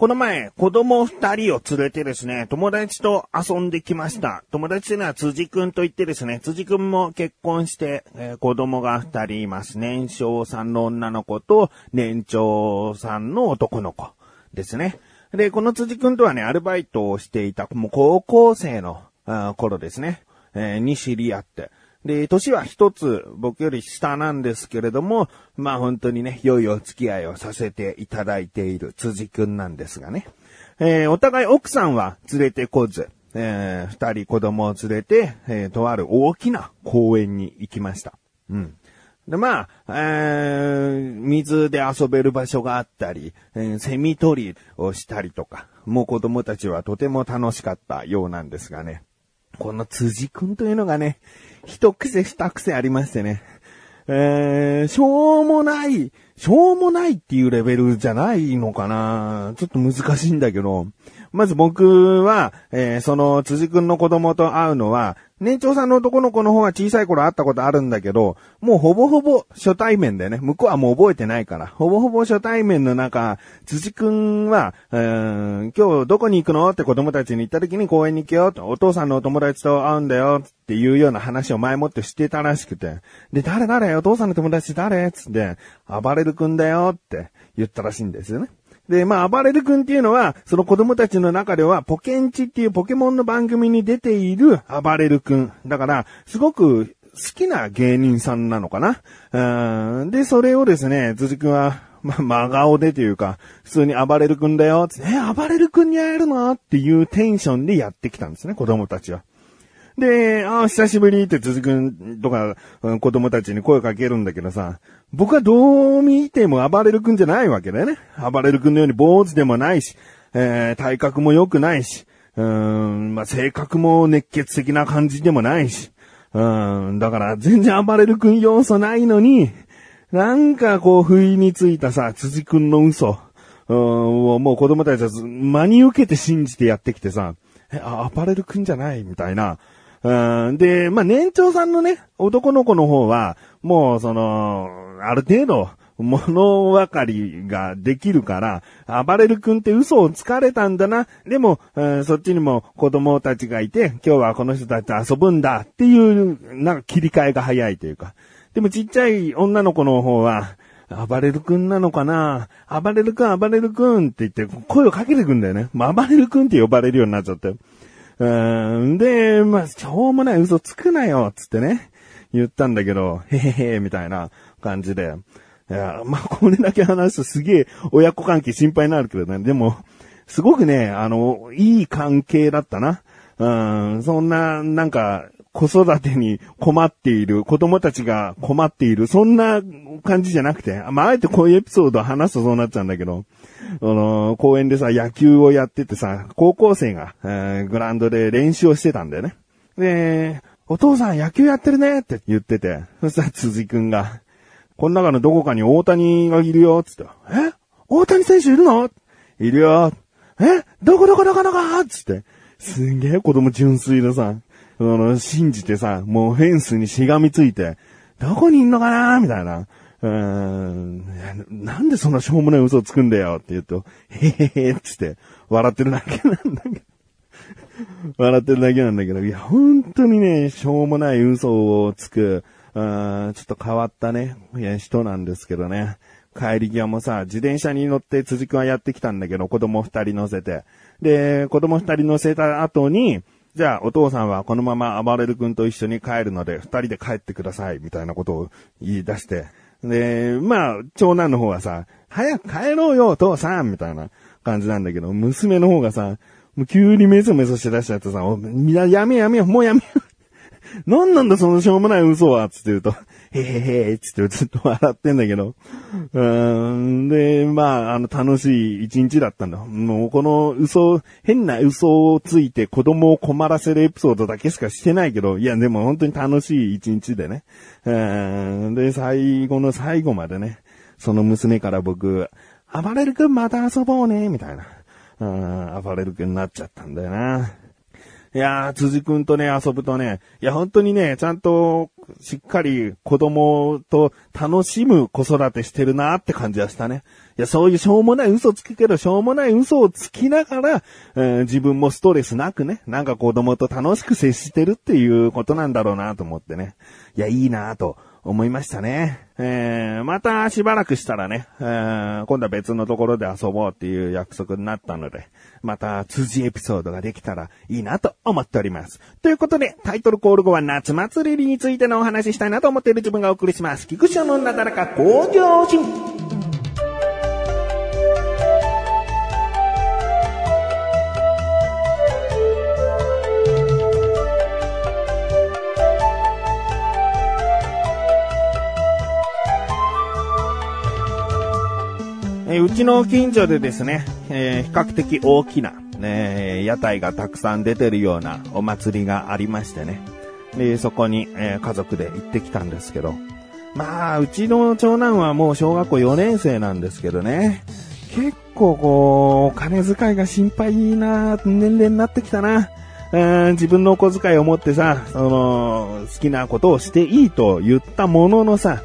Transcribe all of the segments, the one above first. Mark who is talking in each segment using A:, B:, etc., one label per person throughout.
A: この前、子供二人を連れてですね、友達と遊んできました。友達というのは辻くんと言ってですね、辻くんも結婚して、えー子供が二人います。年少さんの女の子と年長さんの男の子ですね。で、この辻くんとはね、アルバイトをしていた、もう高校生の頃ですね、えーに知り合って。で、年は一つ僕より下なんですけれども、まあ本当にね、良いお付き合いをさせていただいている辻くんなんですがね。えーお互い奥さんは連れてこず、えー二人子供を連れて、えーとある大きな公園に行きました。うん。で、まあ、えー水で遊べる場所があったり、えーセミ取りをしたりとか、もう子供たちはとても楽しかったようなんですがね。この辻くんというのがね、一癖二癖ありましてね。えー、しょうもない、しょうもないっていうレベルじゃないのかなちょっと難しいんだけど、まず僕は、えーその辻くんの子供と会うのは、年長さんの男の子の方は小さい頃会ったことあるんだけど、もうほぼほぼ初対面でね、向こうはもう覚えてないから、ほぼほぼ初対面の中、辻くんは、うー今日どこに行くの？って子供たちに言った時に公園に行くよと、お父さんのお友達と会うんだよっていうような話を前もってしてたらしくて、で、誰誰？お父さんの友達誰？つって、暴れるくんだよって言ったらしいんですよね。で、まあ、暴れる君っていうのは、その子供たちの中では、ポケンチっていうポケモンの番組に出ている暴れる君。だから、すごく好きな芸人さんなのかな。うんで、それをですね、辻君は、ま、真顔でというか、普通に暴れる君だよ、つって、え、暴れる君に会えるの？っていうテンションでやってきたんですね、子供たちは。で、ああ、久しぶりって辻くんとか、うん子供たちに声かけるんだけどさ、僕はどう見ても暴れるくんじゃないわけだよね。暴れるくんのように坊主でもないし、えー体格も良くないし、うん、まあ、性格も熱血的な感じでもないし、うん、だから全然暴れるくん要素ないのに、なんかこう、不意についたさ、辻くんの嘘、うん、もう子供たちは真に受けて信じてやってきてさ、え、あ、アパレルくんじゃないみたいな。うん、で、まあ、年長さんのね、男の子の方は、もう、その、ある程度、物分かりができるから、暴れる君って嘘をつかれたんだな。でも、うんそっちにも子供たちがいて、今日はこの人たちと遊ぶんだっていう、なんか切り替えが早いというか。でもちっちゃい女の子の方は、暴れる君なのかな暴れる君、暴れる君って言って声をかけてくんだよね。あ、暴れる君って呼ばれるようになっちゃって。うん、で、まあ、しょうもない嘘つくなよ、つってね。言ったんだけど、へへへ、みたいな感じで。いや、まあ、これだけ話すとすげえ親子関係心配になるけどね。でも、すごくね、あの、いい関係だったな。うん、そんな、なんか、子育てに困っている、子供たちが困っている、そんな感じじゃなくて、まあ、あえてこういうエピソードを話すとそうなっちゃうんだけど、あの、公園でさ、野球をやっててさ、高校生が、えーグラウンドで練習をしてたんだよね。で、お父さん野球やってるねって言ってて、そしたら辻くんが、この中のどこかに大谷がいるよっ、つって。え？大谷選手いるの？いるよ。え？どこどこどこどこ？つって。すんげえ子供純粋でさ、その、信じてさ、もうフェンスにしがみついて、どこにいんのかなみたいな。うーん、なんでそんなしょうもない嘘をつくんだよって言うと、へへへっつって、笑ってるだけなんだけど。笑ってるだけなんだけど、いや、本当にね、しょうもない嘘をつく、あちょっと変わったね、人なんですけどね。帰り際もさ、自転車に乗って辻くんはやってきたんだけど、子供二人乗せて。で、子供二人乗せた後に、じゃあお父さんはこのまま暴れる君と一緒に帰るので、二人で帰ってください、みたいなことを言い出して。で、まあ、長男の方はさ、早く帰ろうよ、父さんみたいな感じなんだけど、娘の方がさ、もう急にメソメソして出しちゃってさ、ややめやめよ、もうやめよ。なんなんだそのしょうもない嘘は、つって言うと、へへへ、つってずっと笑ってんだけど。うん、で、まあ、あの、楽しい一日だったんだ。もう、この嘘、変な嘘をついて子供を困らせるエピソードだけしかしてないけど、いや、でも本当に楽しい一日でね。うん、で、最後の最後までね、その娘から僕、暴れる君また遊ぼうね、みたいな。うん、暴れる君になっちゃったんだよな。いやー、辻くんとね、遊ぶとね、いや、本当にね、ちゃんと、しっかり子供と楽しむ子育てしてるなって感じはしたね。いや、そういうしょうもない嘘つくけど、しょうもない嘘をつきながら、えー、自分もストレスなくね、なんか子供と楽しく接してるっていうことなんだろうなと思ってね。いや、いいなと。思いましたね。えー、またしばらくしたらね、えー、今度は別のところで遊ぼうっていう約束になったので、また辻エピソードができたらいいなと思っております。ということで、タイトルコール後は夏祭りについてのお話ししたいなと思っている自分がお送りします。菊池のなだらか向上心。うちの近所でですね、えー、比較的大きな、ね、屋台がたくさん出てるようなお祭りがありましてね。で、そこに、えー、家族で行ってきたんですけど。まあ、うちの長男はもう小学校4年生なんですけどね。結構こう、お金遣いが心配な年齢になってきたな。自分のお小遣いを持ってさ、その、好きなことをしていいと言ったもののさ、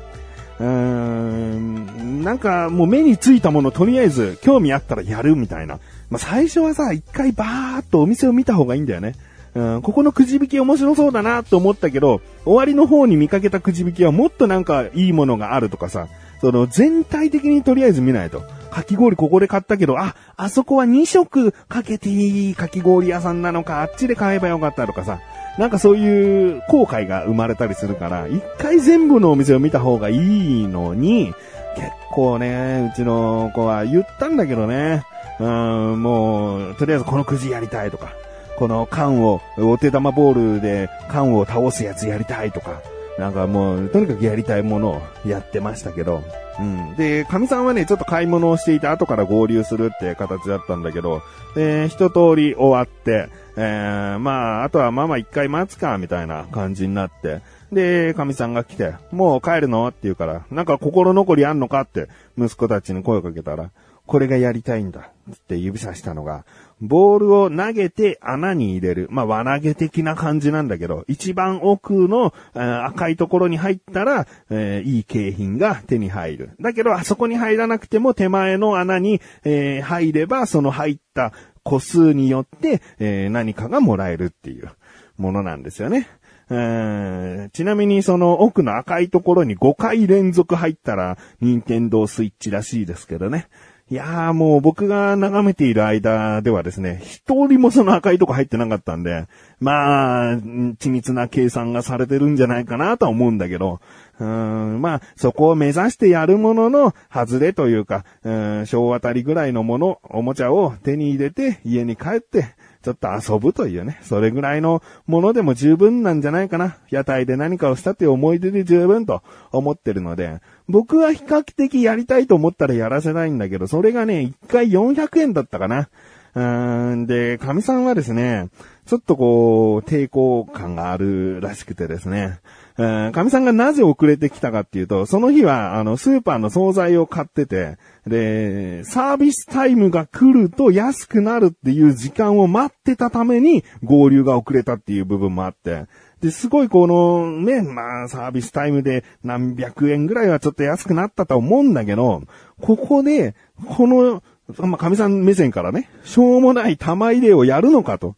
A: うーん、なんかもう目についたものとりあえず興味あったらやるみたいな。まあ、最初はさ、一回バーっとお店を見た方がいいんだよね。うん、ここのくじ引き面白そうだなと思ったけど、終わりの方に見かけたくじ引きはもっとなんかいいものがあるとかさ、その全体的にとりあえず見ないと。かき氷ここで買ったけど、あ、あそこは2色かけていいかき氷屋さんなのか、あっちで買えばよかったとかさ、なんかそういう後悔が生まれたりするから、一回全部のお店を見た方がいいのに、結構ね、うちの子は言ったんだけどね、うん、もう、とりあえずこのくじやりたいとか、この缶を、お手玉ボールで缶を倒すやつやりたいとか、なんかもう、とにかくやりたいものをやってましたけど、うん。で、神さんはね、ちょっと買い物をしていて後から合流するって形だったんだけど、で、一通り終わって、えー、まあ、あとはママ一回待つか、みたいな感じになって、で、神さんが来て、もう帰るの？って言うから、なんか心残りあんのか？って、息子たちに声をかけたら、これがやりたいんだ、って指さしたのが、ボールを投げて穴に入れる。まあ、輪投げ的な感じなんだけど、一番奥の、えー、赤いところに入ったら、えー、いい景品が手に入る。だけど、あそこに入らなくても手前の穴に、えー、入れば、その入った個数によって、え何かがもらえるっていうものなんですよね。ちなみにその奥の赤いところに5回連続入ったら、任天堂スイッチらしいですけどね。いやーもう僕が眺めている間ではですね、一人もその赤いとこ入ってなかったんで、まあ、緻密な計算がされてるんじゃないかなとは思うんだけど、うん、まあ、そこを目指してやるものの、外れというか、うん、小当たりぐらいのもの、おもちゃを手に入れて、家に帰って、ちょっと遊ぶというね、それぐらいのものでも十分なんじゃないかな。屋台で何かをしたという思い出で十分と思ってるので、僕は比較的やりたいと思ったらやらせないんだけど、それがね、一回400円だったかな。うーん、で、神さんはですね、ちょっとこう、抵抗感があるらしくてですね、え神さんがなぜ遅れてきたかっていうと、その日は、あの、スーパーの惣菜を買ってて、で、サービスタイムが来ると安くなるっていう時間を待ってたために合流が遅れたっていう部分もあって、で、すごいこの、ね、まあ、サービスタイムで何百円ぐらいはちょっと安くなったと思うんだけど、ここで、この、まあ、神さん目線からね、しょうもない玉入れをやるのかと。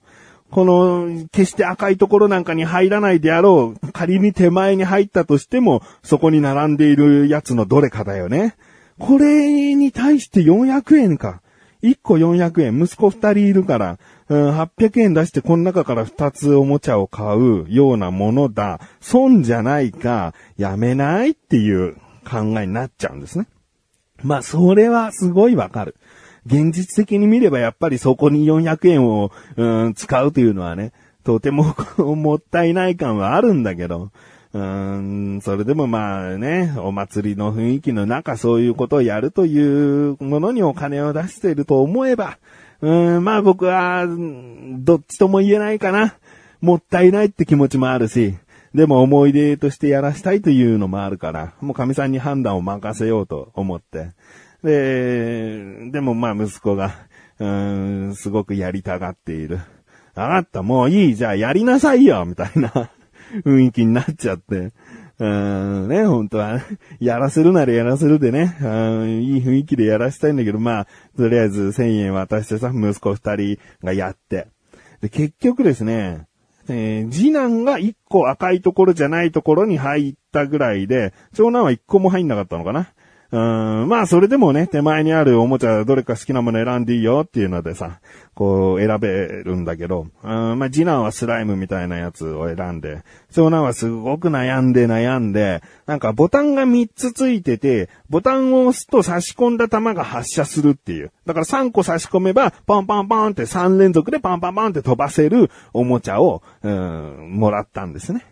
A: この、決して赤いところなんかに入らないであろう、仮に手前に入ったとしても、そこに並んでいるやつのどれかだよね。これに対して400円か。1個400円、息子2人いるから、うん、800円出してこの中から2つおもちゃを買うようなものだ。損じゃないか、やめないっていう考えになっちゃうんですね。まあ、それはすごいわかる。現実的に見ればやっぱりそこに400円を、うん、使うというのはね、とてももったいない感はあるんだけど、うん、それでもまあね、お祭りの雰囲気の中そういうことをやるというものにお金を出していると思えば、うん、まあ僕は、どっちとも言えないかな。もったいないって気持ちもあるし、でも思い出としてやらしたいというのもあるから、もう神さんに判断を任せようと思って。で、でもまあ息子が、うん、すごくやりたがっている。わかった、もういい、じゃあやりなさいよ、みたいな雰囲気になっちゃって。うんね、本当は、やらせるならやらせるでね、いい雰囲気でやらせたいんだけど、まあ、とりあえず1000円渡してさ、息子2人がやって。で、結局ですね、えー、次男が1個赤いところじゃないところに入ったぐらいで、長男は1個も入んなかったのかな。うん、まあそれでもね、手前にあるおもちゃどれか好きなもの選んでいいよっていうのでさ、こう選べるんだけど、うん、まあ次男はスライムみたいなやつを選んで、長男はすごく悩んで悩んで、なんかボタンが3つついてて、ボタンを押すと差し込んだ弾が発射するっていう。だから3個差し込めば、パンパンパンって3連続でパンパンパンって飛ばせるおもちゃを、うん、もらったんですね。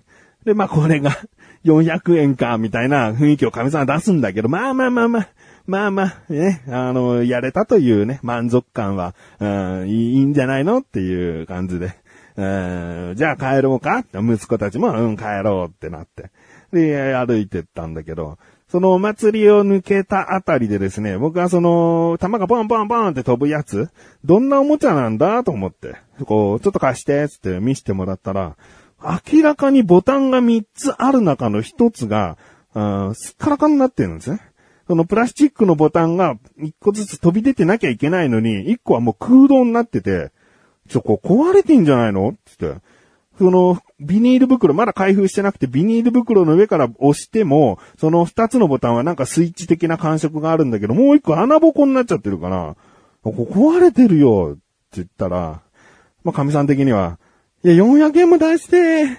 A: で、まあこれが 400円か、みたいな雰囲気を神様出すんだけど、まあまあまあまあ、まあまあ、ね、あの、やれたというね、満足感は、うん、いいんじゃないのっていう感じで。うん、じゃあ帰ろうか息子たちも、うん、帰ろうってなって。で、歩いてったんだけど、そのお祭りを抜けたあたりでですね、僕はその、弾がポンポンポンって飛ぶやつ、どんなおもちゃなんだと思って、こう、ちょっと貸して、つって見せてもらったら、明らかにボタンが3つある中の1つが、あすっからかになってるんですね。そのプラスチックのボタンが1個ずつ飛び出てなきゃいけないのに、1個はもう空洞になってて、ちょ、こう壊れてんじゃないの？つって。その、ビニール袋、まだ開封してなくて、ビニール袋の上から押しても、その2つのボタンはなんかスイッチ的な感触があるんだけど、もう1個穴ぼこになっちゃってるから、ここ壊れてるよって言ったら、まあ、神さん的には、いや、400円も出して、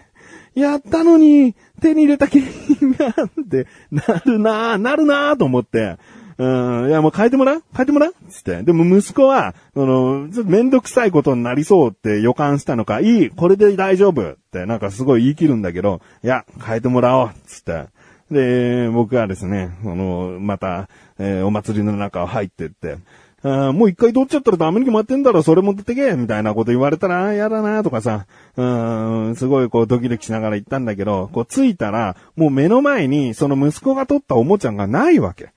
A: やったのに、手に入れた景品が、ってなるなぁ、なるなぁと思って、うん、いや、もう変えてもらう？変えてもらう？つって。でも息子は、その、ちょっとめんどくさいことになりそうって予感したのか、いい、これで大丈夫。って、なんかすごい言い切るんだけど、いや、変えてもらおう。つって。で、僕はですね、あの、また、えー、お祭りの中を入ってって、あもう一回取っちゃったらダメに決まってんだろ、それ持ってけみたいなこと言われたら、やだなとかさ、うん、すごいこうドキドキしながら行ったんだけど、こう着いたら、もう目の前にその息子が取ったおもちゃがないわけ。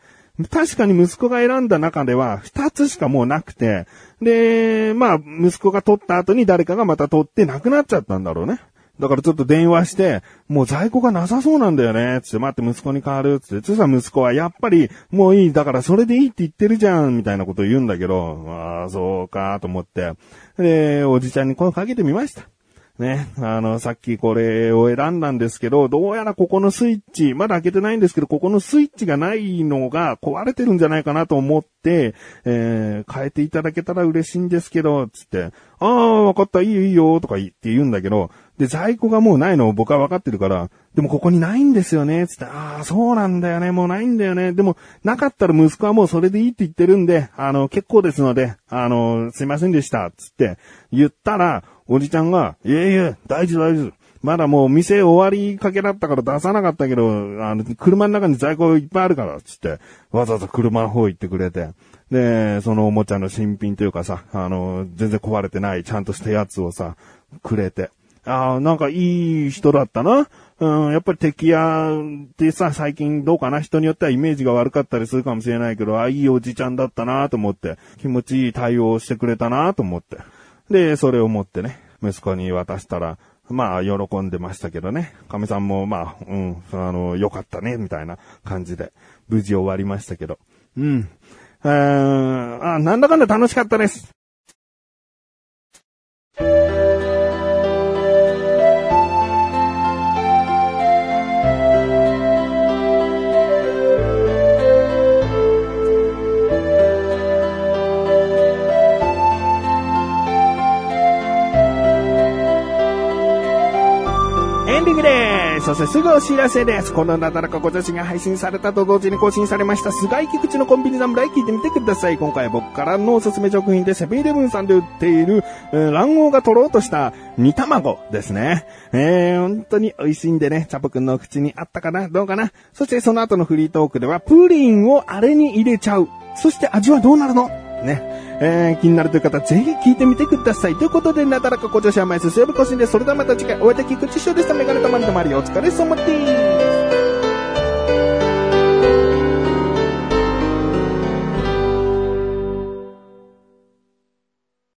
A: 確かに息子が選んだ中では二つしかもうなくて、で、まあ、息子が取った後に誰かがまた取ってなくなっちゃったんだろうね。だからちょっと電話して、もう在庫がなさそうなんだよね、つって待って息子に変わる、つって。そしたら息子はやっぱり、もういい、だからそれでいいって言ってるじゃん、みたいなこと言うんだけど、ああ、そうか、と思って。で、おじちゃんに声かけてみました。ね、あの、さっきこれを選んだんですけど、どうやらここのスイッチ、まだ開けてないんですけど、ここのスイッチがないのが壊れてるんじゃないかなと思って、えー、変えていただけたら嬉しいんですけど、つって、ああ、わかった、いいよいいよ、とか言って言うんだけど、で、在庫がもうないのを僕は分かってるから、でもここにないんですよね、つって、ああ、そうなんだよね、もうないんだよね。でも、なかったら息子はもうそれでいいって言ってるんで、あの、結構ですので、あの、すいませんでした、つって言ったら、おじちゃんが、いえいえ、大事大事。まだもう店終わりかけだったから出さなかったけど、あの、車の中に在庫いっぱいあるから、つって、わざわざ車の方行ってくれて。で、そのおもちゃの新品というかさ、あの、全然壊れてない、ちゃんとしたやつをさ、くれて。ああ、なんかいい人だったな。うん、やっぱり敵屋ってさ、最近どうかな？人によってはイメージが悪かったりするかもしれないけど、ああ、いいおじちゃんだったなと思って、気持ちいい対応してくれたなと思って。で、それを持ってね、息子に渡したら、まあ、喜んでましたけどね。亀さんも、まあ、うん、あの、よかったね、みたいな感じで、無事終わりましたけど。うん。えー、あ、なんだかんだ楽しかったです。そしてすぐお知らせです。このなだらかご女子が配信されたと同時に更新されました、菅井菊池のコンビニ侍聞いてみてください。今回は僕からのおすすめ食品でセブンイレブンさんで売っている、えー、卵黄がとろうとした煮卵ですね。えー、本当に美味しいんでね、チャポくんの口にあったかな？どうかな？そしてその後のフリートークでは、プリンをあれに入れちゃう。そして味はどうなるの？ね。えー、気になるという方、ぜひ聞いてみてください。ということで、なだらかご女子は毎週水曜日更新です。それではまた次回、お会いできくちしょうでした。メガネたまりとまりお疲れ様です。